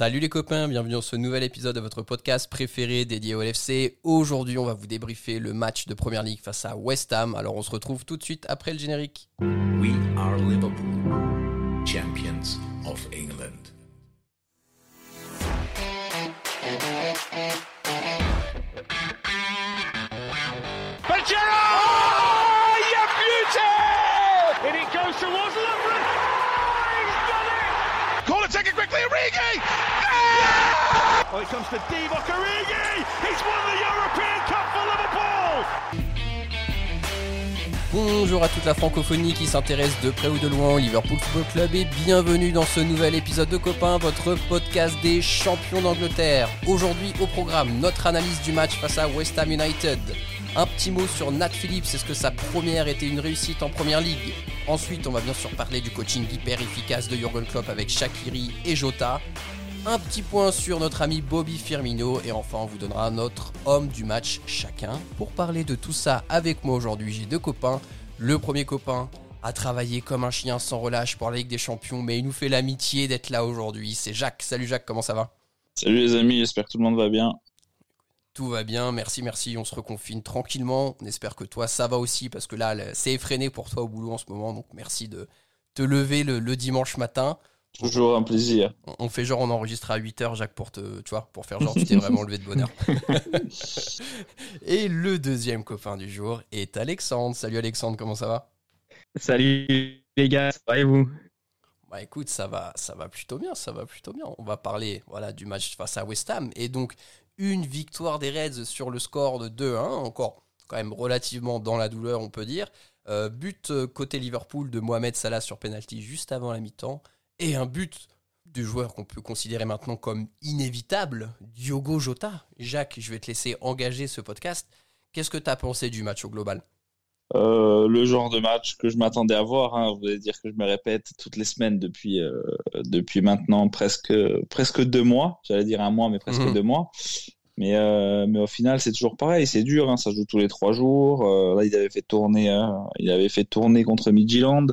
Salut les copains, bienvenue dans ce nouvel épisode de votre podcast préféré dédié au LFC. Aujourd'hui, on va vous débriefer le match de Première Ligue face à West Ham. Alors on se retrouve tout de suite après le générique. We are Liverpool, champions of England. Pajero! Oh, you beauty! And it goes towards Lovren. Oh, he's done it! Call it, take it quickly, Origi! Bonjour à toute la francophonie qui s'intéresse de près ou de loin au Liverpool Football Club et bienvenue dans ce nouvel épisode de Copains, votre podcast des champions d'Angleterre. Aujourd'hui au programme, notre analyse du match face à West Ham United. Un petit mot sur Nat Phillips, est-ce que sa première était une réussite en première ligue? Ensuite, on va bien sûr parler du coaching hyper efficace de Jurgen Klopp avec Shakiri et Jota. Un petit point sur notre ami Bobby Firmino et enfin on vous donnera notre homme du match chacun. Pour parler de tout ça avec moi aujourd'hui, j'ai deux copains. Le premier copain a travaillé comme un chien sans relâche pour la Ligue des Champions, mais il nous fait l'amitié d'être là aujourd'hui. C'est Jacques. Salut Jacques, comment ça va? Salut les amis, j'espère que tout le monde va bien. Tout va bien, merci, merci. On se reconfine tranquillement. On espère que toi ça va aussi parce que là c'est effréné pour toi au boulot en ce moment. Donc merci de te lever le, le dimanche matin. Toujours un plaisir. On- fait genre on enregistre à 8h Jacques pour te tu vois pour faire genre tu t'es vraiment levé de bonheur. Et le deuxième copain du jour est Alexandre. Salut Alexandre, comment ça va? Salut les gars, ça va et vous? Bah écoute, ça va ça va plutôt bien, ça va plutôt bien. On va parler voilà du match face à West Ham et donc une victoire des Reds sur le score de 2-1, encore quand même relativement dans la douleur, on peut dire. Euh, but euh, côté Liverpool de Mohamed Salah sur penalty juste avant la mi-temps et un but du joueur qu'on peut considérer maintenant comme inévitable, Diogo Jota. Jacques, je vais te laisser engager ce podcast. Qu'est-ce que tu as pensé du match au global? Euh, le genre de match que je m'attendais à voir, hein, vous allez dire que je me répète toutes les semaines depuis, euh, depuis maintenant presque, presque deux mois. J'allais dire un mois, mais presque Mhm. deux mois. Mais, euh, mais au final, c'est toujours pareil, c'est dur, hein, ça joue tous les trois jours. Là, il avait fait tourner, euh, il avait fait tourner contre Midtjylland.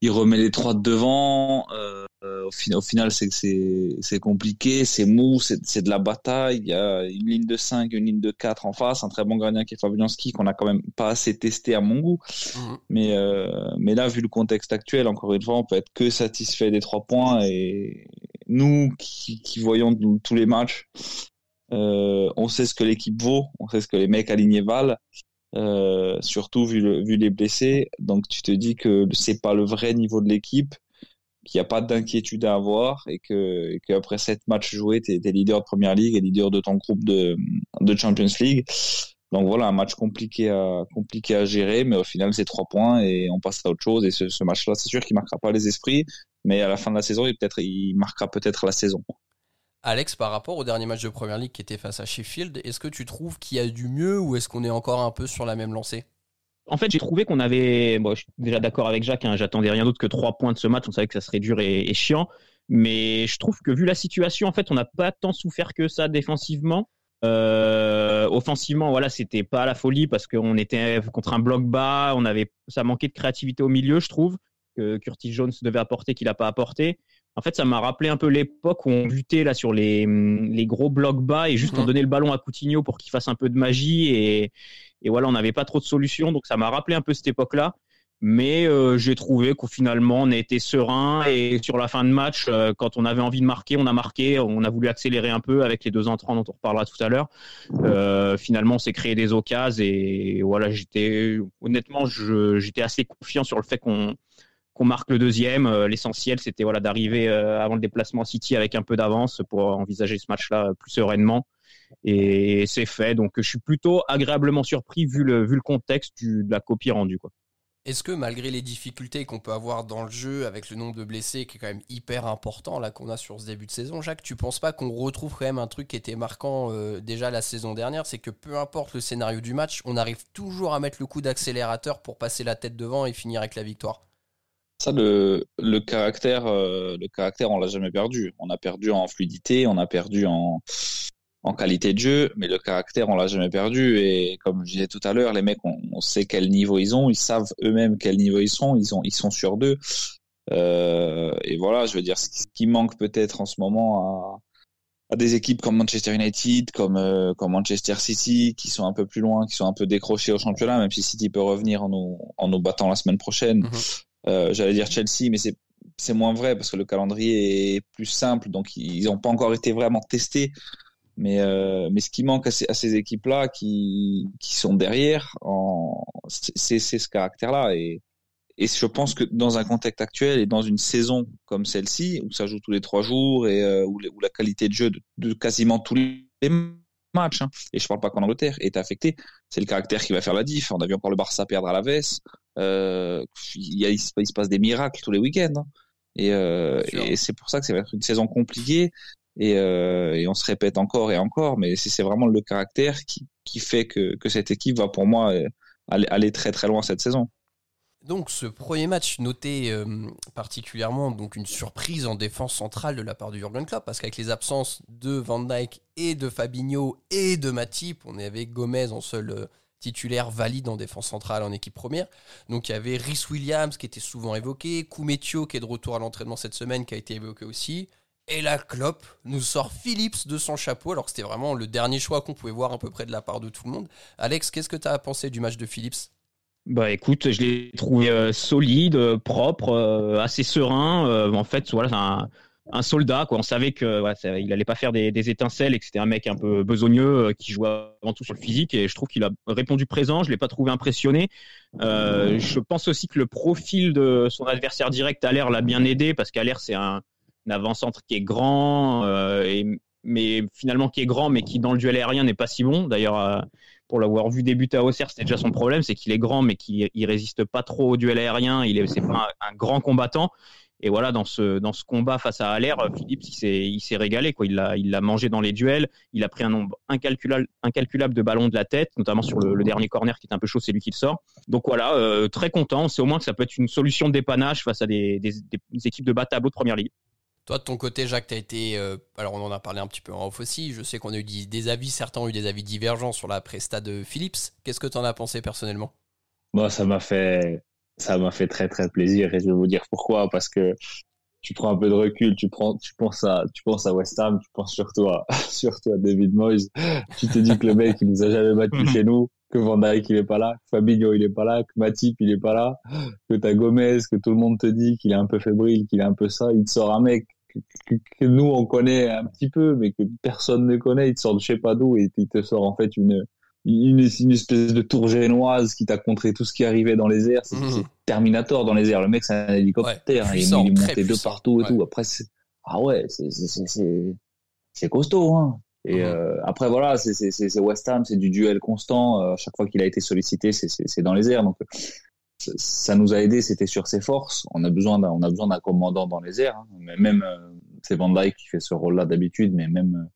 Il remet les trois de devant. Euh, euh, au, final, au final, c'est c'est compliqué, c'est mou, c'est de la bataille. Il y a une ligne de 5, une ligne de 4 en face, un très bon gardien qui est Fabianski qu'on a quand même pas assez testé à mon goût. Mhm. Mais euh, mais là, vu le contexte actuel, encore une fois, on peut être que satisfait des trois points. Et nous qui, qui voyons tous- tous les matchs, euh, on sait ce que l'équipe vaut, on sait ce que les mecs alignés valent. Euh, surtout vu, le, vu les blessés, donc tu te dis que c'est pas le vrai niveau de l'équipe, qu'il n'y a pas d'inquiétude à avoir et que et qu'après sept matchs joués, tu es, leader de Première Ligue et leader de ton groupe de, de Champions League. Donc voilà, un match compliqué à, compliqué à gérer, mais au final, c'est trois points et on passe à autre chose. Et ce, ce match-là, c'est sûr qu'il marquera pas les esprits, mais à la fin de la saison, il, peut-être, il marquera peut-être la saison. Alex, par rapport au dernier match de Première Ligue qui était face à Sheffield, est-ce que tu trouves qu'il y a du mieux ou est-ce qu'on est encore un peu sur la même lancée? En fait, j'ai trouvé qu'on avait. Je suis déjà d'accord avec Jacques, hein, j'attendais rien d'autre que trois points de ce match, on savait que ça serait dur et, et chiant. Mais je trouve que vu la situation, en fait, on n'a pas tant souffert que ça défensivement. Euh, offensivement, voilà, c'était pas la folie parce qu'on était contre un bloc bas, on avait, ça manquait de créativité au milieu, je trouve, que Curtis Jones devait apporter qu'il n'a pas apporté. En fait, ça m'a rappelé un peu l'époque où on butait là sur les, les gros blocs bas et juste Mhm. on donnait le ballon à Coutinho pour qu'il fasse un peu de magie et, et voilà, on n'avait pas trop de solutions, donc ça m'a rappelé un peu cette époque-là. Mais euh, j'ai trouvé qu'au finalement on a été serein et sur la fin de match, euh, quand on avait envie de marquer, on a marqué. On a voulu accélérer un peu avec les deux entrants dont on reparlera tout à l'heure. Euh, finalement, on s'est créé des occasions et voilà, j'étais honnêtement, j'étais assez confiant sur le fait qu'on qu'on marque le deuxième. Euh, L'essentiel, c'était voilà d'arriver euh, avant le déplacement City avec un peu d'avance pour envisager ce match-là plus sereinement. Et c'est fait. Donc, je suis plutôt agréablement surpris vu le contexte de la copie rendue. Est-ce que malgré les difficultés qu'on peut avoir dans le jeu avec le nombre de blessés qui est quand même hyper important là qu'on a sur ce début de saison, Jacques, tu penses pas qu'on retrouve quand même un truc qui était marquant euh, déjà la saison dernière, c'est que peu importe le scénario du match, on arrive toujours à mettre le coup d'accélérateur pour passer la tête devant et finir avec la victoire. Ça, le, le caractère, euh, le caractère, on l'a jamais perdu. On a perdu en fluidité, on a perdu en, en qualité de jeu, mais le caractère, on l'a jamais perdu. Et comme je disais tout à l'heure, les mecs, on, sait quel niveau ils ont, ils savent eux-mêmes quel niveau ils sont, ils ont, ils sont sur deux. et voilà, je veux dire, ce qui manque peut-être en ce moment à à des équipes comme Manchester United, comme euh, comme Manchester City, qui sont un peu plus loin, qui sont un peu décrochés au championnat, même si City peut revenir en nous en nous battant la semaine prochaine. Mhm. Euh, J'allais dire Chelsea, mais c'est moins vrai parce que le calendrier est plus simple, donc ils n'ont pas encore été vraiment testés. Mais euh, mais ce qui manque à ces, équipes-là, qui qui sont derrière, c'est ce caractère-là et et je pense que dans un contexte actuel et dans une saison comme celle-ci, où ça joue tous les trois jours et euh, où, la qualité de jeu de, quasiment tous les matchs, hein, et je parle pas qu'en Angleterre, est affectée, c'est le caractère qui va faire la diff. On a vu encore le Barça perdre à la veste. Euh, il, y a, il, se passe des miracles tous les week-ends. Hein. Et, euh, et c'est pour ça que ça va être une saison compliquée. Et, euh, et on se répète encore et encore, mais c'est vraiment le caractère qui, qui fait que, que cette équipe va pour moi aller, aller très très loin cette saison. Donc ce premier match noté euh, particulièrement donc une surprise en défense centrale de la part du Jurgen Klopp parce qu'avec les absences de Van Dijk et de Fabinho et de Matip, on est avec Gomez en seul titulaire valide en défense centrale en équipe première. Donc il y avait Rhys Williams qui était souvent évoqué, Koumetio qui est de retour à l'entraînement cette semaine qui a été évoqué aussi. Et là, Klopp nous sort Phillips de son chapeau, alors que c'était vraiment le dernier choix qu'on pouvait voir à peu près de la part de tout le monde. Alex, qu'est-ce que tu as pensé du match de Phillips? Bah écoute, je l'ai trouvé euh, solide, euh, propre, euh, assez serein. en fait, voilà, c'est un, un, soldat. Quoi. On savait que voilà, il allait pas faire des, étincelles et que c'était un mec un peu besogneux qui jouait avant tout sur le physique. Et je trouve qu'il a répondu présent. Je l'ai pas trouvé impressionné. je pense aussi que le profil de son adversaire direct l'air l'a bien aidé parce qu'à l'air c'est un, avant-centre qui est grand et mais finalement qui est grand, mais qui dans le duel aérien n'est pas si bon. D'ailleurs, pour l'avoir vu débuter à Auxerre, c'était déjà son problème, c'est qu'il est grand, mais qu'il il résiste pas trop au duel aérien. Il est, c'est pas un, grand combattant. Et voilà, dans ce combat face à Aller, Philippe, il s'est régalé quoi. Il l'a mangé dans les duels. Il a pris un nombre incalculable incalculable de ballons de la tête, notamment sur le, dernier corner qui est un peu chaud, c'est lui qui le sort. Donc voilà, euh, très content. C'est au moins que ça peut être une solution de dépannage face à des, des, des équipes de bas tableau de première ligue. Toi, de ton côté, Jacques, tu as été. Euh, alors, on en a parlé un petit peu en off aussi. Je sais qu'on a eu des avis, certains ont eu des avis divergents sur la presta de Philips. Qu'est-ce que tu en as pensé personnellement? Moi, ça m'a fait. Ça m'a fait très très plaisir et je vais vous dire pourquoi parce que tu prends un peu de recul, tu prends, tu penses à, tu penses à West Ham, tu penses surtout à, surtout à David Moyes. Tu te dis que le mec, il nous a jamais battu chez nous, que Van Dijk, il est pas là, que Fabinho, il est pas là, que Matip, il est pas là, que t'as Gomez, que tout le monde te dit qu'il est un peu fébrile, qu'il est un peu ça. Il te sort un mec que, nous on connaît un petit peu, mais que personne ne connaît. Il te sort de je sais pas d'où et il te sort en fait une une, une espèce de tour génoise qui t'a contré tout ce qui arrivait dans les airs. C'est mmh. Terminator dans les airs. Le mec c'est un hélicoptère. il, est monté de partout et tout. Après ah ouais, c'est c'est costaud. Hein. Et mmh. euh, après voilà, c'est West Ham, c'est du duel constant. Euh, à chaque fois qu'il a été sollicité, c'est dans les airs. Donc ça nous a aidé, c'était sur ses forces. On a besoin d'un, on a besoin d'un commandant dans les airs. Hein. Mais même euh, c'est Van Dijk qui fait ce rôle-là d'habitude, mais même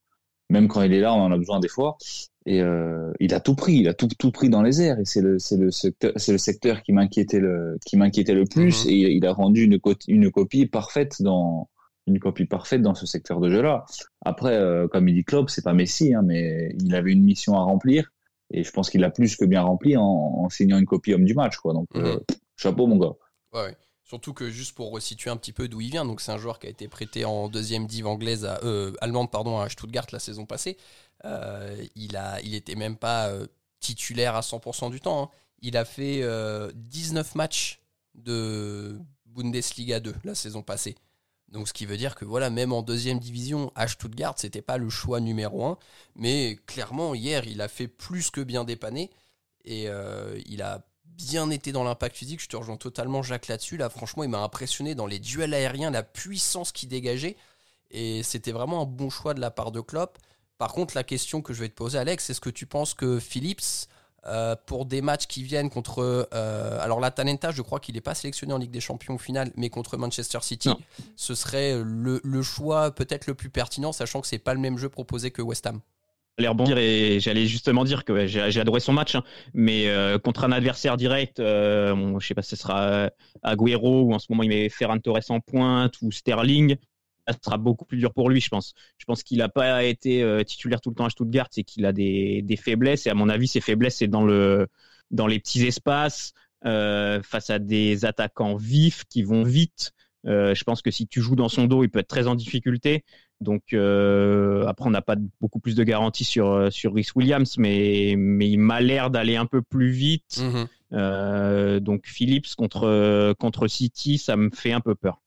même quand il est là, on en a besoin des fois. Et euh, il a tout pris, il a tout tout pris dans les airs. Et c'est le c'est le secteur c'est le secteur qui m'inquiétait le qui m'inquiétait le plus. Mm-hmm. Et il a rendu une une copie parfaite dans une copie parfaite dans ce secteur de jeu-là. Après, euh, comme il dit Klopp, c'est pas Messi, hein, mais il avait une mission à remplir. Et je pense qu'il l'a plus que bien rempli en, signant une copie homme du match. Quoi. Donc, euh, mhm. chapeau, mon gars. Ouais, Surtout que juste pour resituer un petit peu d'où il vient, donc c'est un joueur qui a été prêté en deuxième div anglaise à, euh, allemande pardon à Stuttgart la saison passée. Euh, il a, il était même pas titulaire à 100% du temps. Hein. Il a fait 19 matchs de Bundesliga 2 la saison passée. Donc ce qui veut dire que voilà, même en deuxième division, à Stuttgart, c'était pas le choix numéro un. Mais clairement, hier, il a fait plus que bien dépanner. Et euh, il a bien été dans l'impact physique. Je te rejoins totalement Jacques là-dessus. Là, franchement, il m'a impressionné dans les duels aériens, la puissance qu'il dégageait. Et c'était vraiment un bon choix de la part de Klopp. Par contre, la question que je vais te poser, Alex, est-ce que tu penses que Phillips euh, pour des matchs qui viennent contre. Euh, alors, l'Atalanta, je crois qu'il n'est pas sélectionné en Ligue des Champions au final, mais contre Manchester City, ce serait le, le choix peut-être le plus pertinent, sachant que c'est pas le même jeu proposé que West Ham. J'allais rebondir et j'allais justement dire que j'ai adoré son match, hein, mais euh, contre un adversaire direct, bon, je sais pas si ce sera Agüero ou en ce moment il met Ferran Torres en pointe ou Sterling sera beaucoup plus dur pour lui, je pense. Je pense qu'il n'a pas été euh, titulaire tout le temps à Stuttgart, c'est qu'il a des, des, faiblesses. Et à mon avis, ses faiblesses, c'est dans, le, dans les petits espaces, euh, face à des attaquants vifs qui vont vite. Euh, je pense que si tu joues dans son dos, il peut être très en difficulté. Donc après, on n'a pas beaucoup plus de garanties sur sur Rhys Williams, mais mais il m'a l'air d'aller un peu plus vite. Mhm. Donc Phillips contre contre City, ça me fait un peu peur.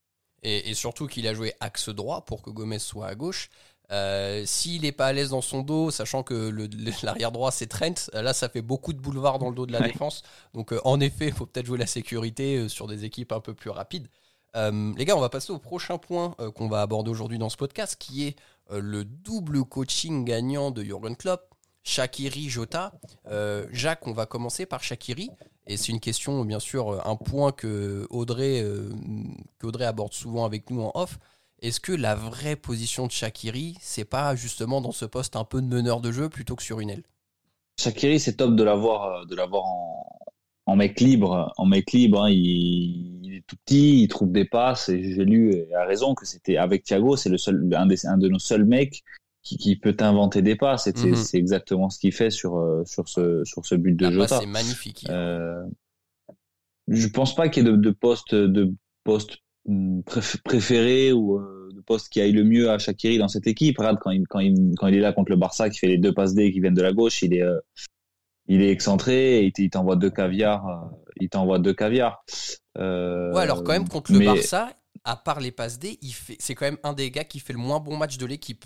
Et, et surtout qu'il a joué axe droit pour que Gomez soit à gauche. Euh, S'il n'est pas à l'aise dans son dos, sachant que l'arrière droit c'est Trent, là ça fait beaucoup de boulevards dans le dos de la Ouais. défense. Donc euh, en effet, il faut peut-être jouer la sécurité euh, sur des équipes un peu plus rapides. Euh, les gars, on va passer au prochain point euh, qu'on va aborder aujourd'hui dans ce podcast, qui est euh, le double coaching gagnant de Jurgen Klopp, Shakiri, Jota. Euh, Jacques, on va commencer par Shakiri. Et c'est une question, bien sûr, euh, un point que Audrey, euh, qu'Audrey aborde souvent avec nous en off. Est-ce que la vraie position de Shakiri, c'est pas justement dans ce poste un peu de meneur de jeu plutôt que sur une aile? Shakiri, c'est top de l'avoir, de en, en mec libre. En mec libre, hein, il, est tout petit, il trouve des passes. Et j'ai lu, à raison, que c'était avec Thiago, c'est un, un de nos seuls mecs qui, qui peut inventer des passes. Et c'est, Mhm. c'est exactement ce qu'il fait sur, euh, sur ce, sur ce but de La Jota. est magnifique. Euh, je pense pas qu'il y ait de, de poste, de poste hum, préf- préféré ou euh, de poste qui aille le mieux à Shakiri dans cette équipe. Regarde quand il, quand il, quand il est là contre le Barça, qui fait les deux passes D qui viennent de la gauche, il est, euh, il est excentré et il t'envoie deux caviars. euh, il t'envoie deux. Euh, ouais, alors quand même, contre le Barça, à part les passes D, c'est quand même un des gars qui fait le moins bon match de l'équipe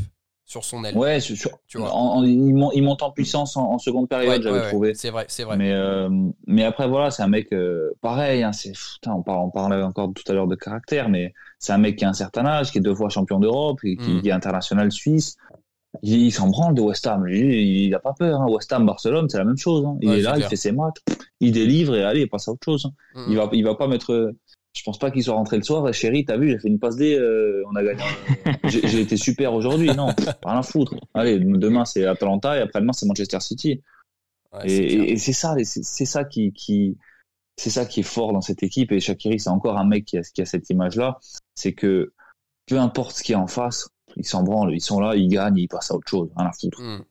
sur son aile. Ouais, sur- sur- Tu vois. en- en- il, monte, en puissance en, en seconde période, Ouais, j'avais ouais, ouais. trouvé. C'est vrai, c'est vrai. Mais, euh, mais après, voilà, c'est un mec euh, pareil. Hein, c'est, putain, on, parlait encore tout à l'heure de caractère, mais c'est un mec qui a un certain âge, qui est deux fois champion d'Europe, et qui, Mm. qui est international suisse. Il, il s'en branle de West Ham. Il n'a pas peur. Hein. West Ham, Barcelone, c'est la même chose. Hein. Il Ouais, est là, clair. il fait ses matchs, il délivre et allez, il passe à autre chose. hein. Mm. Il va, il va pas mettre. Je pense pas qu'il soit rentré le soir. Et chérie, t'as vu, j'ai fait une passe D, euh, on a gagné. j'ai, été super aujourd'hui. Non, rien à foutre. Allez, demain c'est Atalanta et après-demain c'est Manchester City. Ouais, Et, c'est ça, c'est ça qui, qui, c'est ça qui est fort dans cette équipe. Et Shakiri, c'est encore un mec qui a, qui a cette image-là. C'est que peu importe ce qu'il y a en face, ils s'en branlent, ils sont là, ils gagnent, ils passent à autre chose, rien à foutre. Hmm.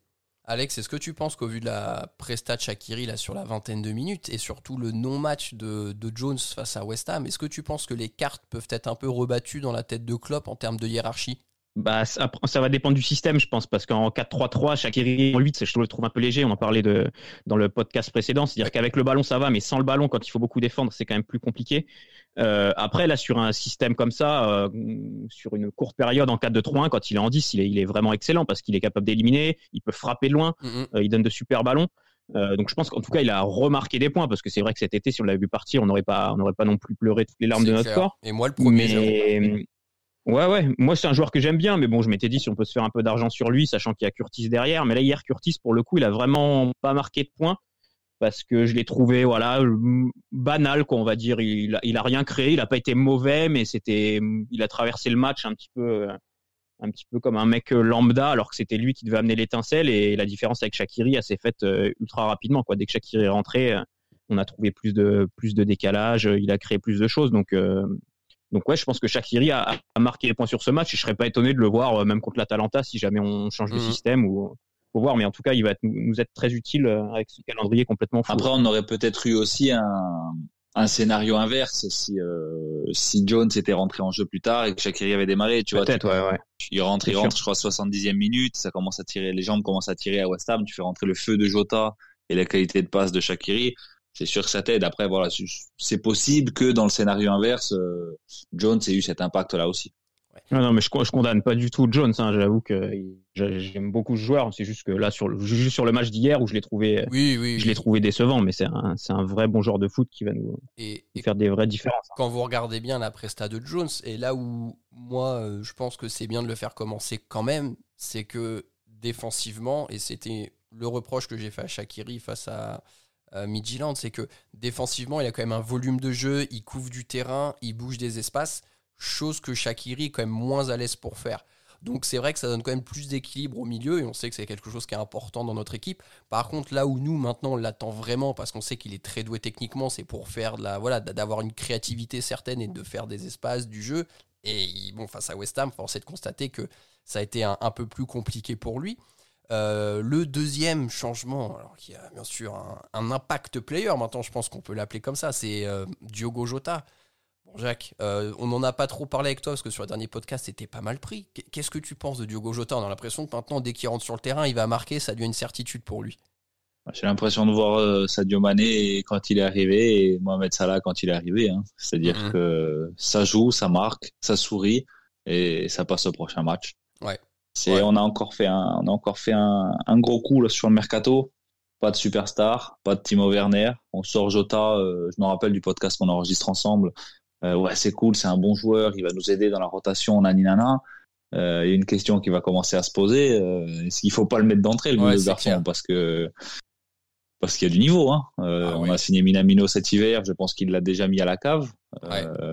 Alex, est-ce que tu penses qu'au vu de la presta de Shakiri là, sur la vingtaine de minutes et surtout le non-match de, de Jones face à West Ham, est-ce que tu penses que les cartes peuvent être un peu rebattues dans la tête de Klopp en termes de hiérarchie? Bah, ça, ça va dépendre du système, je pense, parce qu'en 4-3-3, Shakiri en 8, je le trouve un peu léger. On en parlait de, dans le podcast précédent. C'est-à-dire qu'avec le ballon, ça va, mais sans le ballon, quand il faut beaucoup défendre, c'est quand même plus compliqué. Euh, après, là, sur un système comme ça, euh, sur une courte période en 4-2-3-1, quand il est en 10, il est, il est vraiment excellent parce qu'il est capable d'éliminer, il peut frapper de loin, Mhm. euh, il donne de super ballons. Donc je pense qu'en tout cas, il a remarqué des points parce que c'est vrai que cet été, si on l'avait vu partir, on n'aurait pas, on n'aurait pas non plus pleuré toutes les larmes de notre clair. corps. Et moi, le premier, Mais ouais, ouais, moi c'est un joueur que j'aime bien, mais bon, je m'étais dit si on peut se faire un peu d'argent sur lui, sachant qu'il y a Curtis derrière. Mais là hier, Curtis pour le coup, il a vraiment pas marqué de points parce que je l'ai trouvé voilà banal, quoi, on va dire. Il a, il a rien créé, il a pas été mauvais, mais c'était, il a traversé le match un petit peu. Un petit peu comme un mec lambda, alors que c'était lui qui devait amener l'étincelle. Et la différence avec Shakiri, elle s'est faite euh, ultra rapidement. Quoi. Dès que Shakiri est rentré, euh, on a trouvé plus de, plus de décalage, euh, il a créé plus de choses. Donc, euh, donc ouais, je pense que Shakiri a, a marqué les points sur ce match et je serais pas étonné de le voir euh, même contre l'Atalanta si jamais on change de Mhm. système ou faut voir. Mais en tout cas, il va être- nous être très utile euh, avec ce calendrier complètement fou. Après, on aurait peut-être eu aussi un, un scénario inverse si, euh, si Jones était rentré en jeu plus tard et que Shakiri avait démarré. Tu vois, Peut-être, ouais, ouais. il rentre, il sûr. rentre, je crois, 70e minute, ça commence à tirer, les jambes commencent à tirer à West Ham, tu fais rentrer le feu de Jota et la qualité de passe de Shakiri. C'est sûr que ça t'aide. Après, voilà, c'est possible que dans le scénario inverse, euh, Jones ait eu cet impact-là aussi. Non, non, mais je, je condamne pas du tout Jones. Hein, J'avoue que j'aime beaucoup ce joueur. C'est juste que là, sur le, juste sur le match d'hier où je l'ai trouvé, Oui, oui. je l'ai trouvé décevant, mais c'est un, un vrai bon joueur de foot qui va nous, Et, faire des vraies différences. quand vous regardez bien la presta de Jones, et là où moi euh, je pense que c'est bien de le faire commencer quand même, c'est que défensivement, et c'était le reproche que j'ai fait à Shakiri face à, à Midtjylland, c'est que défensivement il a quand même un volume de jeu, il couvre du terrain, il bouge des espaces, chose que Shakiri est quand même moins à l'aise pour faire. Donc c'est vrai que ça donne quand même plus d'équilibre au milieu et on sait que c'est quelque chose qui est important dans notre équipe. Par contre, là où nous maintenant on l'attend vraiment parce qu'on sait qu'il est très doué techniquement, c'est pour faire de la voilà d'avoir une créativité certaine et de faire des espaces du jeu. Et bon, face à West Ham, force est de constater que ça a été un, peu plus compliqué pour lui. Euh, le deuxième changement, alors qui a bien sûr un, un impact player, maintenant je pense qu'on peut l'appeler comme ça, c'est euh, Diogo Jota. Jacques, euh, on n'en a pas trop parlé avec toi parce que sur le dernier podcast, c'était pas mal pris. Qu'est-ce que tu penses de Diogo Jota? On a l'impression que maintenant, dès qu'il rentre sur le terrain, il va marquer, ça devient une certitude pour lui. J'ai l'impression de voir euh, Sadio Mané quand il est arrivé et Mohamed Salah quand il est arrivé. Hein. C'est-à-dire mhm. que ça joue, ça marque, ça sourit et ça passe au prochain match. Ouais. C'est, On a encore fait un, on a encore fait un, un gros coup là, sur le mercato. Pas de superstar, pas de Timo Werner. On sort Jota. Euh, je me rappelle du podcast qu'on enregistre ensemble. Euh, ouais, c'est cool, c'est un bon joueur, il va nous aider dans la rotation, naninana. Euh, il y a une question qui va commencer à se poser. Euh, est-ce qu'il faut pas le mettre d'entrée, le ouais, garçon, parce que parce qu'il y a du niveau. Hein. Euh, ah on a signé Minamino cet hiver, je pense qu'il l'a déjà mis à la cave,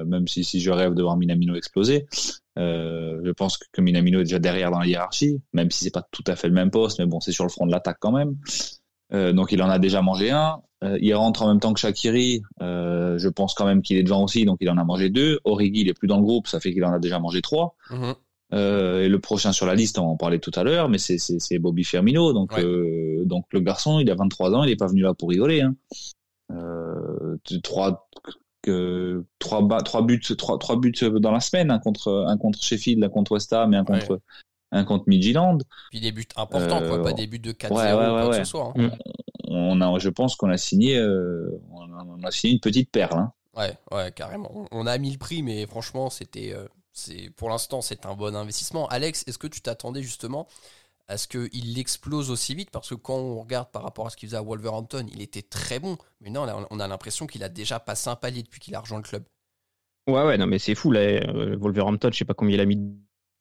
même si, si je rêve de voir Minamino exploser. Je pense que Minamino est déjà derrière dans la hiérarchie, même si c'est pas tout à fait le même poste, mais bon, c'est sur le front de l'attaque quand même. Donc il en a déjà mangé un. Euh, il rentre en même temps que Shakiri. Euh, je pense quand même qu'il est devant aussi, donc il en a mangé deux. Origi, il est plus dans le groupe, ça fait qu'il en a déjà mangé trois. Mhm. et le prochain sur la liste, on en parlait tout à l'heure, mais c'est Bobby Firmino. Donc, donc le garçon, il a 23 ans, il n'est pas venu là pour rigoler. Hein. trois, trois, trois buts, trois, trois buts dans la semaine, un contre, un contre Sheffield, un contre West Ham et un contre un contre Midland. Puis des buts importants, quoi, pas des buts de 4-0 ouais, ouais, ouais, ce soir. Hein. On a, je pense qu'on a signé, euh, on, a, signé une petite perle. Hein. Ouais, ouais, carrément. On a mis le prix, mais franchement, c'était, euh, c'est, pour l'instant, c'est un bon investissement. Alex, est-ce que tu t'attendais justement à ce qu'il explose aussi vite? Parce que quand on regarde par rapport à ce qu'il faisait à Wolverhampton, il était très bon. Mais non, on a l'impression qu'il a déjà passé un palier depuis qu'il a rejoint le club. Ouais, ouais, non, mais c'est fou, là. Euh, Wolverhampton, je sais pas combien il a mis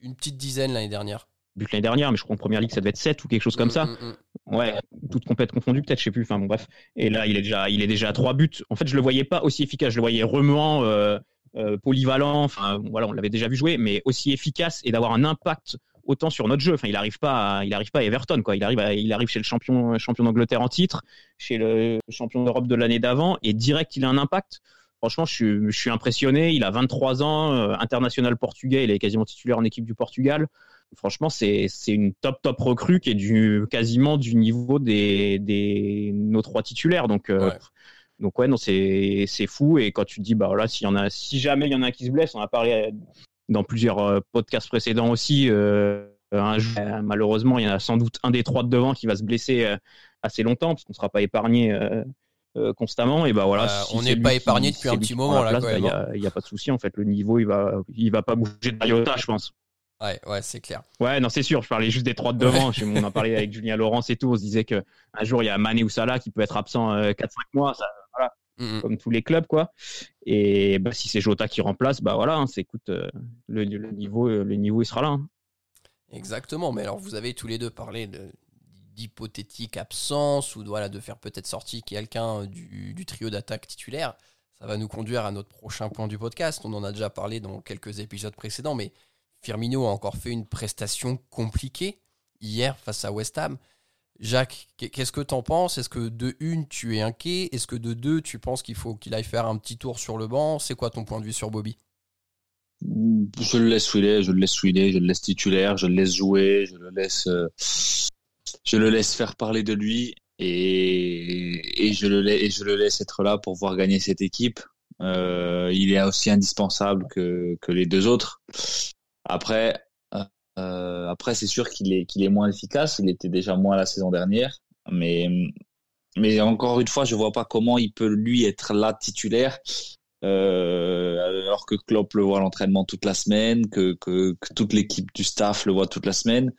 une petite dizaine l'année dernière. But l'année dernière, mais je crois en première ligue ça devait être 7 ou quelque chose comme mm, ça. Mm, mm. Ouais, toute complète confondue peut-être, je sais plus. Enfin bon bref. Et là il est déjà, il est déjà à trois buts. En fait je le voyais pas aussi efficace, je le voyais remuant, euh, euh, polyvalent. Enfin voilà, on l'avait déjà vu jouer, mais aussi efficace et d'avoir un impact autant sur notre jeu. Enfin il arrive pas, à, il arrive pas à Everton quoi. Il arrive, il arrive chez le champion, champion d'Angleterre en titre, chez le champion d'Europe de l'année d'avant et direct il a un impact. Franchement, je suis, je suis impressionné. Il a 23 ans, euh, international portugais. Il est quasiment titulaire en équipe du Portugal. Franchement, c'est une top top recrue qui est du quasiment du niveau des, des nos trois titulaires. Donc euh, donc ouais, non, c'est fou. Et quand tu te dis bah voilà, s'il y en a, si jamais il y en a un qui se blesse, on a parlé dans plusieurs euh, podcasts précédents aussi. malheureusement, il y en a sans doute un des trois de devant qui va se blesser assez longtemps parce qu'on ne sera pas épargné euh, constamment et bah voilà euh, on n'est pas épargné depuis un petit moment là il n'y bah, a, pas de souci en fait le niveau il va il va pas bouger de iota je pense ouais ouais c'est clair ouais non c'est sûr je parlais juste des trois de devant on a parlé avec Julien Laurence et tout on se disait que un jour il y a Mané ou Salah qui peut être absent 4-5 euh, mois ça, voilà mm, mm. comme tous les clubs quoi et bah, si c'est Jota qui remplace bah voilà hein, c'est écoute le, niveau le niveau il sera là hein. Exactement, mais alors vous avez tous les deux parlé de, d'hypothétique absence ou voilà, de faire peut-être sortir quelqu'un euh, du, trio d'attaque titulaire. Ça va nous conduire à notre prochain point du podcast. On en a déjà parlé dans quelques épisodes précédents, mais Firmino a encore fait une prestation compliquée hier face à West Ham. Jacques, qu'est-ce que tu en penses? Est-ce que de une, tu es inquiet? Est-ce que de deux, tu penses qu'il faut qu'il aille faire un petit tour sur le banc? C'est quoi ton point de vue sur Bobby? Je le laisse où je le laisse je le laisse titulaire, je le laisse jouer, je le laisse euh, je le laisse faire parler de lui et, je, le, laisse être là pour voir gagner cette équipe. Euh, il est aussi indispensable que les deux autres. Après, euh, après c'est sûr qu'il est, qu'il est moins efficace. Il était déjà moins la saison dernière. Mais, mais encore une fois, je vois pas comment il peut lui être là titulaire. Euh, alors que Klopp le voit à l'entraînement toute la semaine, que, que, que toute l'équipe du staff le voit toute la semaine,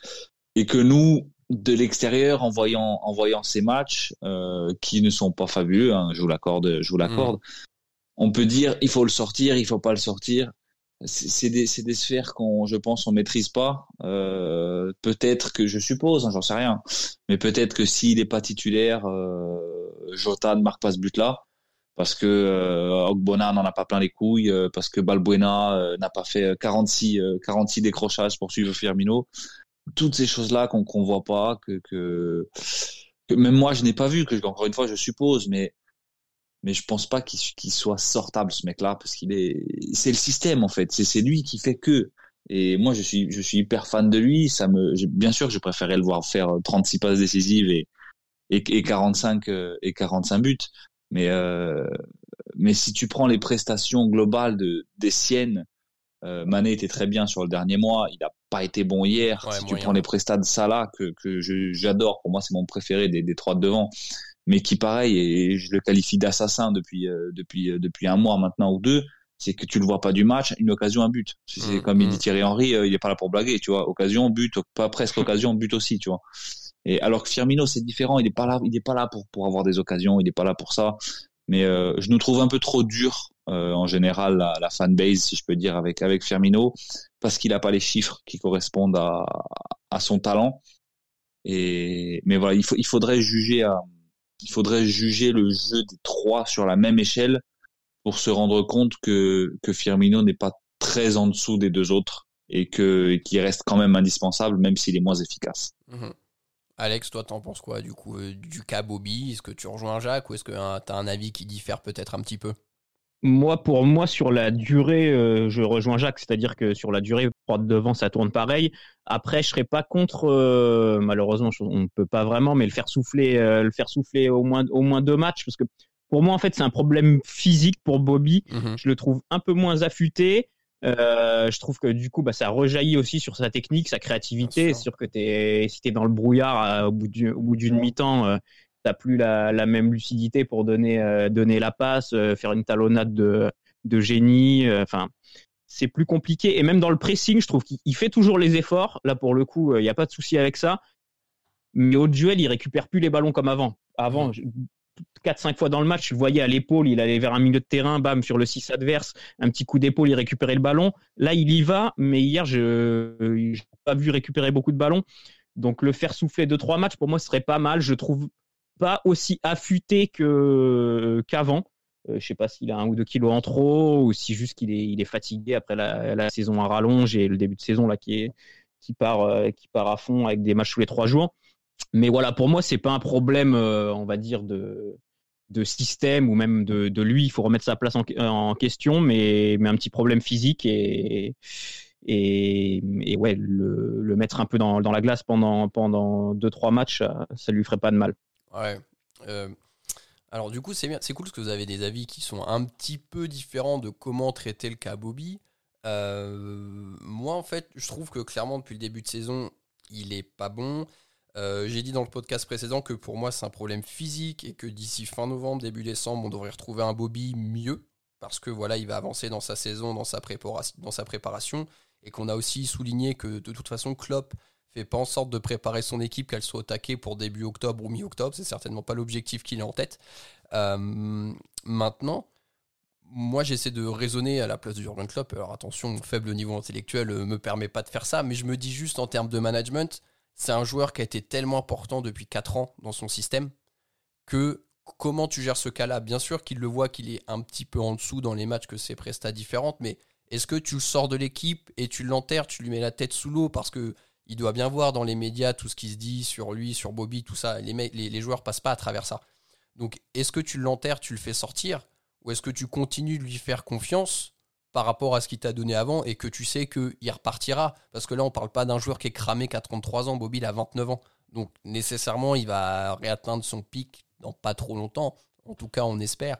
et que nous, de l'extérieur en voyant en voyant ces matchs euh, qui ne sont pas fabuleux hein, je vous l'accorde je vous l'accorde mm. on peut dire il faut le sortir il faut pas le sortir c'est des des sphères qu'on je pense on maîtrise pas. Euh, peut-être que je suppose hein, j'en sais rien mais peut-être que s'il n'est pas titulaire euh, Jota ne marque pas ce but là parce que euh, Ogbona n'en a pas plein les couilles euh, parce que Balbuena euh, n'a pas fait 46 46 décrochages pour suivre Firmino. Toutes ces choses-là qu'on qu'on voit pas, que, que, même moi je n'ai pas vu, que encore une fois je suppose, mais mais je pense pas qu'il soit sortable ce mec-là parce qu'il est, c'est le système en fait, c'est lui qui fait que. Et moi je suis je suis hyper fan de lui, ça me, bien sûr je préférais le voir faire 36 passes décisives et et, et 45 et 45 buts, mais euh, mais si tu prends les prestations globales de, des siennes, euh, Mané était très bien sur le dernier mois. Il n'a pas été bon hier. si tu prends les prestations de Salah, que, que j'adore, pour moi c'est mon préféré des, des trois de devant, mais qui pareil, et je le qualifie d'assassin depuis, euh, depuis, euh, depuis un mois maintenant ou deux, c'est que tu le vois pas du match, une occasion, un but. C'est mmh, comme il dit mmh. Thierry Henry, il est pas là pour blaguer, tu vois. Occasion, but, pas presque occasion, but aussi, tu vois. Et alors que Firmino, c'est différent, il est pas là, il est pas là pour pour avoir des occasions, il est pas là pour ça. Mais euh, je nous trouve un peu trop dur euh, en général la, la fanbase, si je peux dire, avec avec Firmino, parce qu'il a pas les chiffres qui correspondent à à son talent. Et mais voilà, il faut il faudrait juger à il faudrait juger le jeu des trois sur la même échelle pour se rendre compte que Firmino n'est pas très en dessous des deux autres et que qui reste quand même indispensable même s'il est moins efficace. Mhm. Alex, toi, t'en penses quoi du coup euh, du cas Bobby? Est-ce que tu rejoins Jacques ou est-ce que hein, tu as un avis qui diffère peut-être un petit peu? Moi, pour moi, sur la durée, euh, je rejoins Jacques, c'est-à-dire que sur la durée, de devant, ça tourne pareil. Après, je serais pas contre, euh, malheureusement, on ne peut pas vraiment, mais le faire souffler, le faire souffler au moins, au moins deux matchs, parce que pour moi, en fait, c'est un problème physique pour Bobby. Mhm. Je le trouve un peu moins affûté. Euh, je trouve que du coup, bah, ça rejaillit aussi sur sa technique, sa créativité. C'est sûr que es, si tu es dans le brouillard euh, au bout d'une mi-temps, euh, tu plus la, même lucidité pour donner, euh, la passe, faire une talonnade de, génie. Enfin, c'est plus compliqué. Et même dans le pressing, je trouve qu'il fait toujours les efforts. Là, pour le coup, il n'y a pas de souci avec ça. Mais au duel, il récupère plus les ballons comme avant. Avant, mhm. 4-5 fois dans le match, je voyais à l'épaule, il allait vers un milieu de terrain, bam, sur le 6 adverse, un petit coup d'épaule, il récupérait le ballon. Là, il y va, mais hier, je n'ai pas vu récupérer beaucoup de ballons. Donc, le faire souffler 2-3 matchs, pour moi, ce serait pas mal. Je trouve pas aussi affûté que qu'avant. Euh, je sais pas s'il a un ou deux kilos en trop ou si juste qu'il est, il est fatigué après la, saison à rallonge et le début de saison là euh, qui part à fond avec des matchs tous les trois jours mais voilà, pour moi, c'est pas un problème, euh, on va dire, de, système ou même de, lui. Il faut remettre sa place en, question, mais, un petit problème physique et, ouais, le, mettre un peu dans, la glace pendant, pendant deux, trois matchs, ça, ça lui ferait pas de mal. Ouais. Euh, alors, du coup, c'est bien, c'est cool parce que vous avez des avis qui sont un petit peu différents de comment traiter le cas Bobby. Euh, moi, en fait, je trouve que clairement, depuis le début de saison, il est pas bon. Euh, j'ai dit dans le podcast précédent que pour moi c'est un problème physique et que d'ici fin novembre, début décembre, on devrait retrouver un Bobby mieux parce que voilà, il va avancer dans sa saison, dans sa, préparation, dans sa préparation et qu'on a aussi souligné que de toute façon Klopp fait pas en sorte de préparer son équipe qu'elle soit au taquet pour début octobre ou mi-octobre, c'est certainement pas l'objectif qu'il a en tête. Euh, maintenant, moi j'essaie de raisonner à la place de Jurgen Klopp. Alors attention, mon faible niveau intellectuel euh, me permet pas de faire ça, mais je me dis juste en termes de management, c'est un joueur qui a été tellement important depuis 4 ans dans son système que comment tu gères ce cas-là? Bien sûr qu'il le voit qu'il est un petit peu en dessous dans les matchs, que c'est prestats différentes, mais est-ce que tu le sors de l'équipe et tu l'enterres, tu lui mets la tête sous l'eau parce que il doit bien voir dans les médias tout ce qui se dit sur lui, sur Bobby, tout ça. Les, les, les joueurs passent pas à travers ça. Donc, est-ce que tu l'enterres, tu le fais sortir, ou est-ce que tu continues de lui faire confiance par rapport à ce qu'il t'a donné avant et que tu sais qu'il repartira? Parce que là, on parle pas d'un joueur qui est cramé qu'à 33 ans. Bobby, il a 29 ans. Donc, nécessairement, il va réatteindre son pic dans pas trop longtemps. En tout cas, on espère.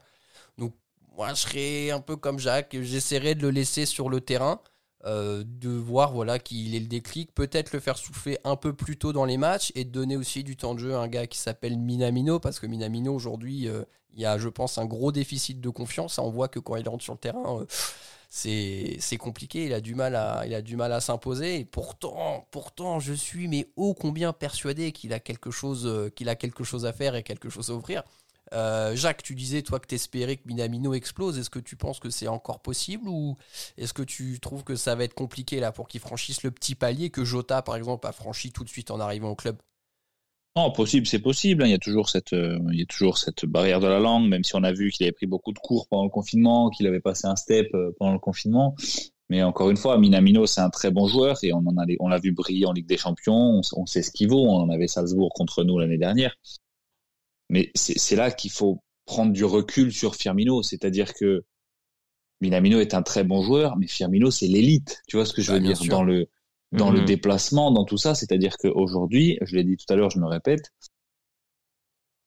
Donc, moi, je serais un peu comme Jacques. J'essaierai de le laisser sur le terrain. Euh, de voir voilà qu'il ait le déclic, peut-être le faire souffler un peu plus tôt dans les matchs et donner aussi du temps de jeu à un gars qui s'appelle Minamino parce que Minamino aujourd'hui euh, il y a je pense un gros déficit de confiance. On voit que quand il rentre sur le terrain, euh, c'est compliqué, il a du mal à, il a du mal à s'imposer. Pourtant, pourtant, je suis mais ô combien persuadé qu'il a quelque chose, qu'il a quelque chose à faire et quelque chose à offrir. Euh, Jacques, tu disais toi que tu espérais que Minamino explose. Est-ce que tu penses que c'est encore possible ou est-ce que tu trouves que ça va être compliqué là pour qu'il franchisse le petit palier que Jota par exemple a franchi tout de suite en arrivant au club? Non, possible, c'est possible. Hein. Il y a toujours cette, euh, il y a toujours cette barrière de la langue, même si on a vu qu'il avait pris beaucoup de cours pendant le confinement, qu'il avait passé un step euh, pendant le confinement. Mais encore une fois, Minamino, c'est un très bon joueur et on on l'a vu briller en Ligue des Champions. On, sait ce qu'il vaut. On avait Salzbourg contre nous l'année dernière. Mais c'est là qu'il faut prendre du recul sur Firmino, c'est-à-dire que Minamino est un très bon joueur, mais Firmino c'est l'élite. Tu vois ce que je veux bah, dire? dans le dans le mhm. déplacement, dans tout ça. C'est-à-dire qu'aujourd'hui, je l'ai dit tout à l'heure, je me répète,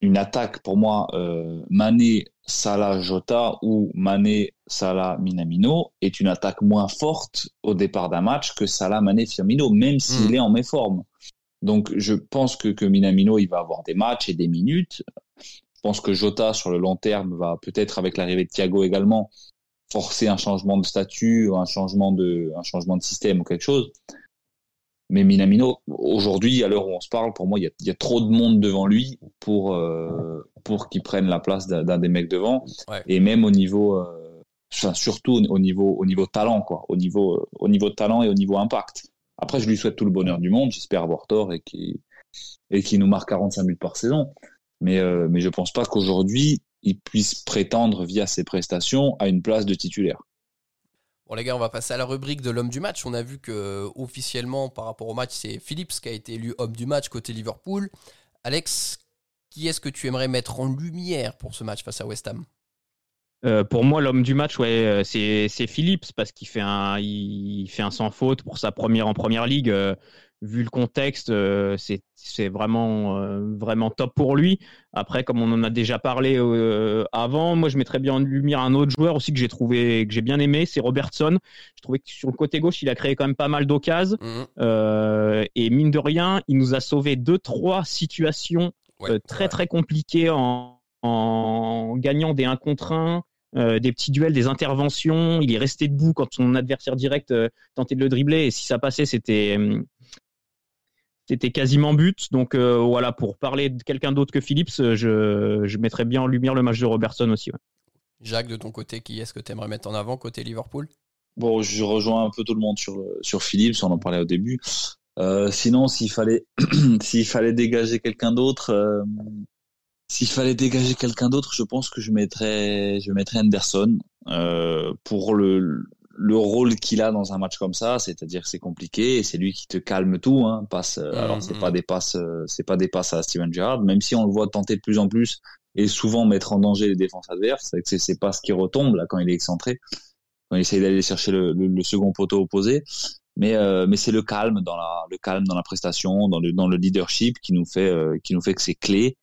une attaque pour moi, euh, Mané, Salah Jota ou Mané Salah Minamino est une attaque moins forte au départ d'un match que Salah Mané Firmino, même s'il Mm. est en méforme. Donc je pense que, que Minamino il va avoir des matchs et des minutes. Je pense que Jota sur le long terme va peut-être avec l'arrivée de Thiago également forcer un changement de statut, un changement de un changement de système ou quelque chose. Mais Minamino, aujourd'hui, à l'heure où on se parle, pour moi, il y a, il y a trop de monde devant lui pour, euh, pour qu'il prenne la place d'un des mecs devant. Ouais. Et même au niveau, euh, enfin, surtout au niveau, au niveau talent, quoi. Au niveau, au niveau talent et au niveau impact. Après, je lui souhaite tout le bonheur du monde. J'espère avoir tort et qu'il et qu'il nous marque 45 buts par saison. Mais, euh, mais je pense pas qu'aujourd'hui, il puisse prétendre via ses prestations à une place de titulaire. Bon les gars, on va passer à la rubrique de l'homme du match. On a vu que officiellement par rapport au match, c'est Phillips qui a été élu homme du match côté Liverpool. Alex, qui est-ce que tu aimerais mettre en lumière pour ce match face à West Ham? Euh, pour moi, l'homme du match, ouais, euh, c'est c'est Phillips parce qu'il fait un il fait un sans faute pour sa première en première ligue. Euh, vu le contexte, euh, c'est c'est vraiment vraiment top pour lui. Après, comme on en a déjà parlé euh, avant, moi je mettrais bien en lumière un autre joueur aussi que j'ai trouvé que j'ai bien aimé, c'est Robertson. Je trouvais que sur le côté gauche, il a créé quand même pas mal d'occasions. Euh, et mine de rien, il nous a sauvé deux trois situations Ouais, euh, très ouais. très compliquées en, en gagnant des 1 contre 1, euh, des petits duels, des interventions. Il est resté debout quand son adversaire direct euh, tentait de le dribbler et si ça passait, c'était hum, c'était quasiment but. Donc euh, voilà, pour parler de quelqu'un d'autre que Phillips, euh, je, je mettrais bien en lumière le match de Robertson aussi. ouais. Jacques, de ton côté, qui est-ce que tu aimerais mettre en avant côté Liverpool? Bon, je rejoins un peu tout le monde sur sur Philippe, on en parlait au début. Euh, sinon, s'il fallait s'il fallait dégager quelqu'un d'autre, euh, s'il fallait dégager quelqu'un d'autre, je pense que je mettrais je mettrais Anderson euh, pour le le rôle qu'il a dans un match comme ça, c'est-à-dire que c'est compliqué et c'est lui qui te calme tout. Hein, passe. euh, Mhm. Alors c'est pas des passes, euh, c'est pas des passes à Steven Gerrard, même si on le voit tenter de plus en plus et souvent mettre en danger les défenses adverses. C'est que c'est- c'est pas ce qui retombe là quand il est excentré, quand il essaye d'aller chercher le, le- le second poteau opposé. Mais euh, mais c'est le calme dans la le calme dans la prestation, dans le dans le leadership qui nous fait euh, qui nous fait que c'est clé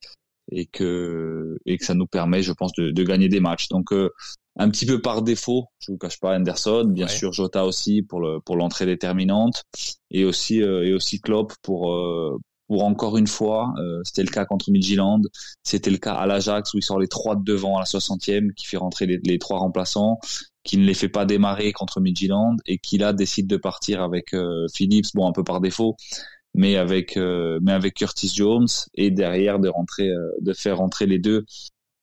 et que et que ça nous permet, je pense, de, de gagner des matchs. Donc euh, un petit peu par défaut, je vous cache pas Anderson, bien Ouais. sûr Jota aussi pour le pour l'entrée déterminante et aussi euh, et aussi Klopp pour euh, pour encore une fois, euh, c'était le cas contre Midtjylland, c'était le cas à l'Ajax où il sort les trois de devant à la 60e, qui fait rentrer les, les trois remplaçants, qui ne les fait pas démarrer contre Midtjylland et qui là décide de partir avec euh, Phillips, bon un peu par défaut, mais avec euh, mais avec Curtis Jones et derrière de rentrer euh, de faire rentrer les deux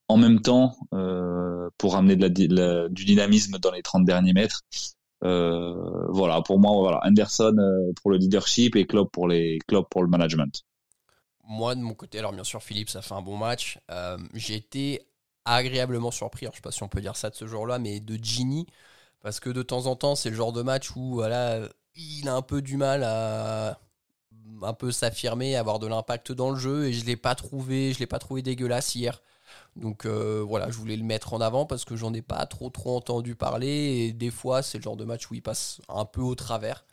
en même temps euh, pour amener de la, du dynamisme dans les 30 derniers mètres. Voilà, pour moi, voilà, Anderson pour le leadership et Klopp pour les Klopp pour le management. Moi, de mon côté, alors bien sûr, Philippe, ça fait un bon match. J'ai été agréablement surpris, alors je sais pas si on peut dire ça de ce jour-là, mais de Gini, parce que de temps en temps, c'est le genre de match où voilà, il a un peu du mal à un peu s'affirmer, avoir de l'impact dans le jeu, et je l'ai pas trouvé, je l'ai pas trouvé dégueulasse hier. Donc euh, voilà, je voulais le mettre en avant parce que j'en ai pas trop trop entendu parler, et des fois, c'est le genre de match où il passe un peu au travers,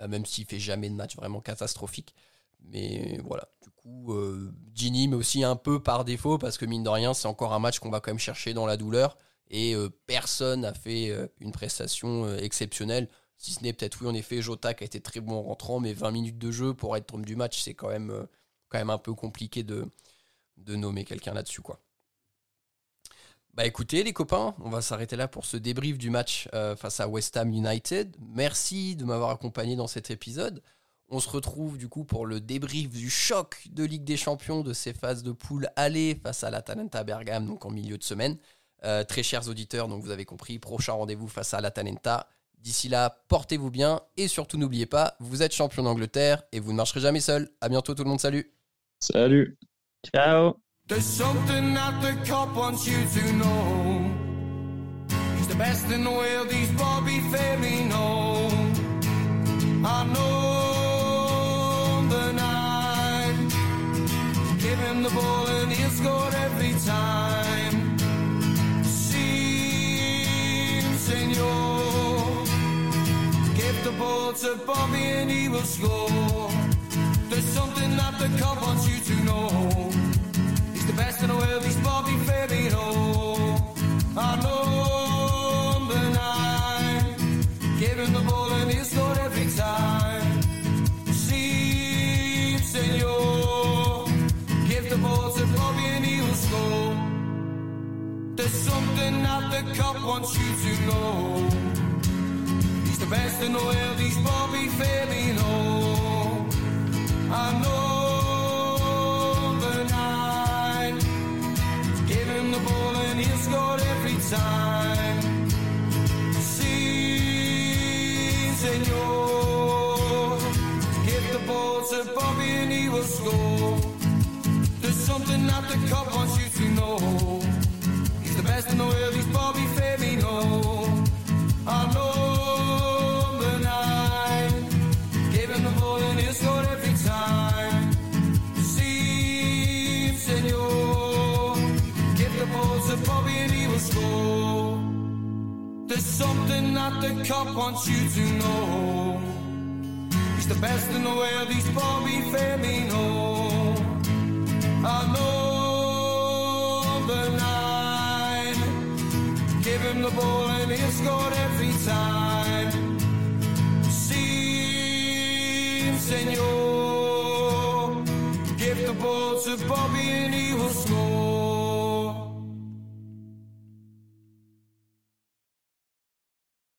euh, même s'il fait jamais de match vraiment catastrophique. Mais voilà, du coup, euh, Gini, mais aussi un peu par défaut, parce que mine de rien, c'est encore un match qu'on va quand même chercher dans la douleur. Et personne n'a fait une prestation exceptionnelle. Si ce n'est peut-être, oui, en effet, Jota qui a été très bon en rentrant, mais 20 minutes de jeu pour être homme du match, c'est quand même, euh, quand même un peu compliqué de, de nommer quelqu'un là-dessus, quoi. Bah écoutez les copains, on va s'arrêter là pour ce débrief du match euh, face à West Ham United. Merci de m'avoir accompagné dans cet épisode. On se retrouve du coup pour le débrief du choc de Ligue des Champions de ces phases de poule aller face à l'Atalanta Bergame, donc en milieu de semaine. Euh, très chers auditeurs, donc vous avez compris, prochain rendez-vous face à l'Atalanta. D'ici là, portez-vous bien et surtout n'oubliez pas, vous êtes champion d'Angleterre et vous ne marcherez jamais seul. À bientôt tout le monde, salut Salut. Ciao There's something that the cop wants you to know. He's the best in the world, he's Bobby Firmino. I know the nine. Give him the ball and he'll score ball to Bobby and he will score. There's something that the cop wants you to know. He's the best in the world, he's Bobby Firmino. I know number nine. Give him the ball and he'll score every time. See, si, senor. Give the ball to Bobby and he will score. There's something that the cop wants you to know. The best in the world, he's Bobby Firmino. I know the nine. Give him the ball and he'll score every time. See, senor. Give the ball to Bobby and he will score. There's something that the cop wants you to know. He's the best in the world, something that the cop wants you to know. He's the best in the world, he's Bobby Firmino. I know the nine. Give him the ball and he'll score every time.